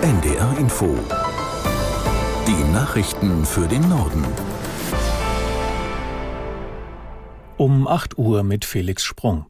NDR Info. Die Nachrichten für den Norden. Um 8 Uhr mit Felix Sprung.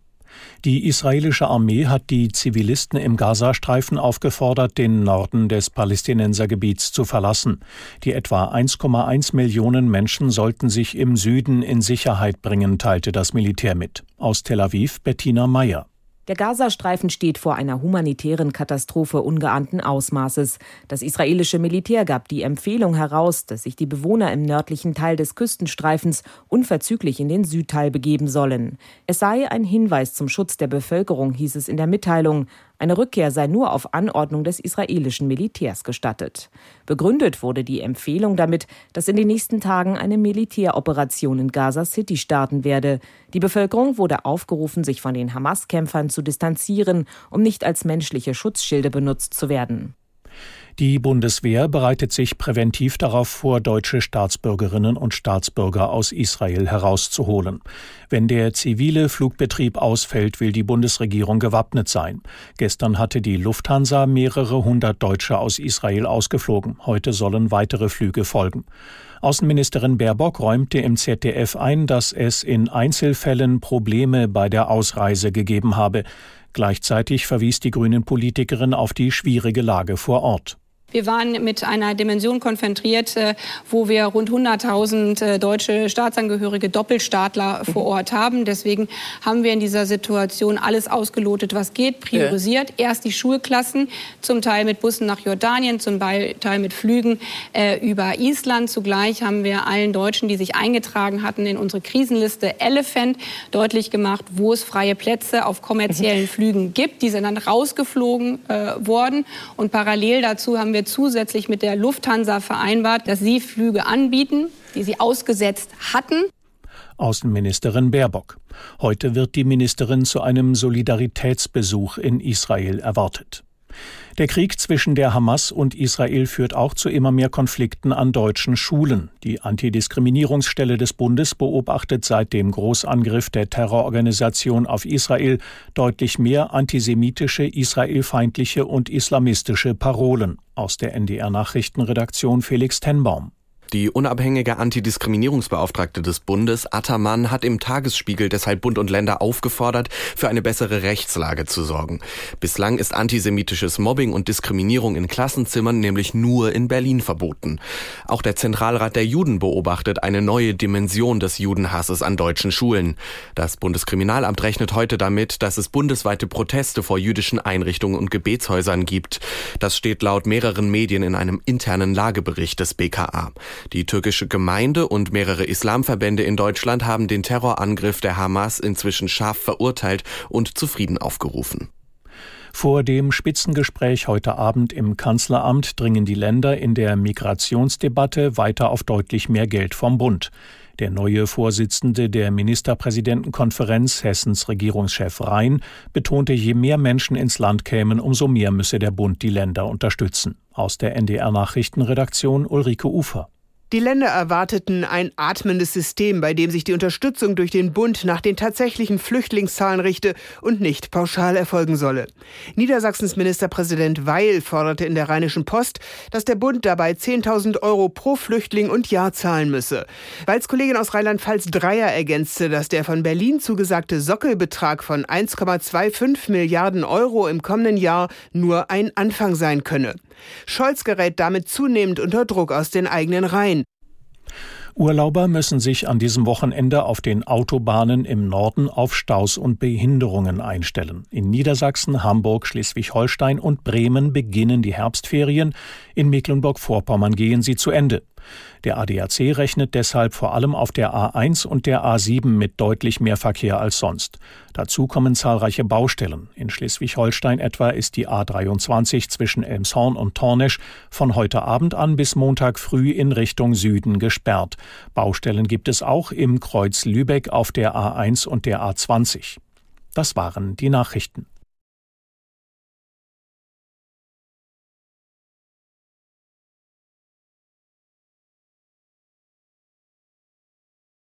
Die israelische Armee hat die Zivilisten im Gazastreifen aufgefordert, den Norden des Palästinensergebiets zu verlassen. Die etwa 1,1 Millionen Menschen sollten sich im Süden in Sicherheit bringen, teilte das Militär mit. Aus Tel Aviv Bettina Meyer. Der Gazastreifen steht vor einer humanitären Katastrophe ungeahnten Ausmaßes. Das israelische Militär gab die Empfehlung heraus, dass sich die Bewohner im nördlichen Teil des Küstenstreifens unverzüglich in den Südteil begeben sollen. Es sei ein Hinweis zum Schutz der Bevölkerung, hieß es in der Mitteilung. Eine Rückkehr sei nur auf Anordnung des israelischen Militärs gestattet. Begründet wurde die Empfehlung damit, dass in den nächsten Tagen eine Militäroperation in Gaza City starten werde. Die Bevölkerung wurde aufgerufen, sich von den Hamas-Kämpfern zu distanzieren, um nicht als menschliche Schutzschilde benutzt zu werden. Die Bundeswehr bereitet sich präventiv darauf vor, deutsche Staatsbürgerinnen und Staatsbürger aus Israel herauszuholen. Wenn der zivile Flugbetrieb ausfällt, will die Bundesregierung gewappnet sein. Gestern hatte die Lufthansa mehrere hundert Deutsche aus Israel ausgeflogen. Heute sollen weitere Flüge folgen. Außenministerin Baerbock räumte im ZDF ein, dass es in Einzelfällen Probleme bei der Ausreise gegeben habe. Gleichzeitig verwies die Grünen Politikerin auf die schwierige Lage vor Ort. Wir waren mit einer Dimension konfrontiert, äh, wo wir rund 100.000 äh, deutsche Staatsangehörige Doppelstaatler vor Ort haben. Deswegen haben wir in dieser Situation alles ausgelotet, was geht, priorisiert. Ja. Erst die Schulklassen, zum Teil mit Bussen nach Jordanien, zum Teil mit Flügen äh, über Island. Zugleich haben wir allen Deutschen, die sich eingetragen hatten in unsere Krisenliste Elephant, deutlich gemacht, wo es freie Plätze auf kommerziellen mhm. Flügen gibt. Die sind dann rausgeflogen äh, worden. Und parallel dazu haben wir wir zusätzlich mit der Lufthansa vereinbart, dass sie Flüge anbieten, die sie ausgesetzt hatten. Außenministerin Baerbock. Heute wird die Ministerin zu einem Solidaritätsbesuch in Israel erwartet. Der Krieg zwischen der Hamas und Israel führt auch zu immer mehr Konflikten an deutschen Schulen. Die Antidiskriminierungsstelle des Bundes beobachtet seit dem Großangriff der Terrororganisation auf Israel deutlich mehr antisemitische, israelfeindliche und islamistische Parolen. Aus der NDR Nachrichtenredaktion Felix Tenbaum. Die unabhängige Antidiskriminierungsbeauftragte des Bundes, Attermann, hat im Tagesspiegel deshalb Bund und Länder aufgefordert, für eine bessere Rechtslage zu sorgen. Bislang ist antisemitisches Mobbing und Diskriminierung in Klassenzimmern nämlich nur in Berlin verboten. Auch der Zentralrat der Juden beobachtet eine neue Dimension des Judenhasses an deutschen Schulen. Das Bundeskriminalamt rechnet heute damit, dass es bundesweite Proteste vor jüdischen Einrichtungen und Gebetshäusern gibt. Das steht laut mehreren Medien in einem internen Lagebericht des BKA. Die türkische Gemeinde und mehrere Islamverbände in Deutschland haben den Terrorangriff der Hamas inzwischen scharf verurteilt und zu Frieden aufgerufen. Vor dem Spitzengespräch heute Abend im Kanzleramt dringen die Länder in der Migrationsdebatte weiter auf deutlich mehr Geld vom Bund. Der neue Vorsitzende der Ministerpräsidentenkonferenz, Hessens Regierungschef Rhein, betonte, je mehr Menschen ins Land kämen, umso mehr müsse der Bund die Länder unterstützen. Aus der NDR Nachrichtenredaktion Ulrike Ufer. Die Länder erwarteten ein atmendes System, bei dem sich die Unterstützung durch den Bund nach den tatsächlichen Flüchtlingszahlen richte und nicht pauschal erfolgen solle. Niedersachsens Ministerpräsident Weil forderte in der Rheinischen Post, dass der Bund dabei 10.000 Euro pro Flüchtling und Jahr zahlen müsse. Weils Kollegin aus Rheinland-Pfalz Dreier ergänzte, dass der von Berlin zugesagte Sockelbetrag von 1,25 Milliarden Euro im kommenden Jahr nur ein Anfang sein könne. Scholz gerät damit zunehmend unter Druck aus den eigenen Reihen. Urlauber müssen sich an diesem Wochenende auf den Autobahnen im Norden auf Staus und Behinderungen einstellen. In Niedersachsen, Hamburg, Schleswig-Holstein und Bremen beginnen die Herbstferien. In Mecklenburg-Vorpommern gehen sie zu Ende. Der ADAC rechnet deshalb vor allem auf der A1 und der A7 mit deutlich mehr Verkehr als sonst. Dazu kommen zahlreiche Baustellen. In Schleswig-Holstein etwa ist die A23 zwischen Elmshorn und Tornesch von heute Abend an bis Montag früh in Richtung Süden gesperrt. Baustellen gibt es auch im Kreuz Lübeck auf der A1 und der A20. Das waren die Nachrichten.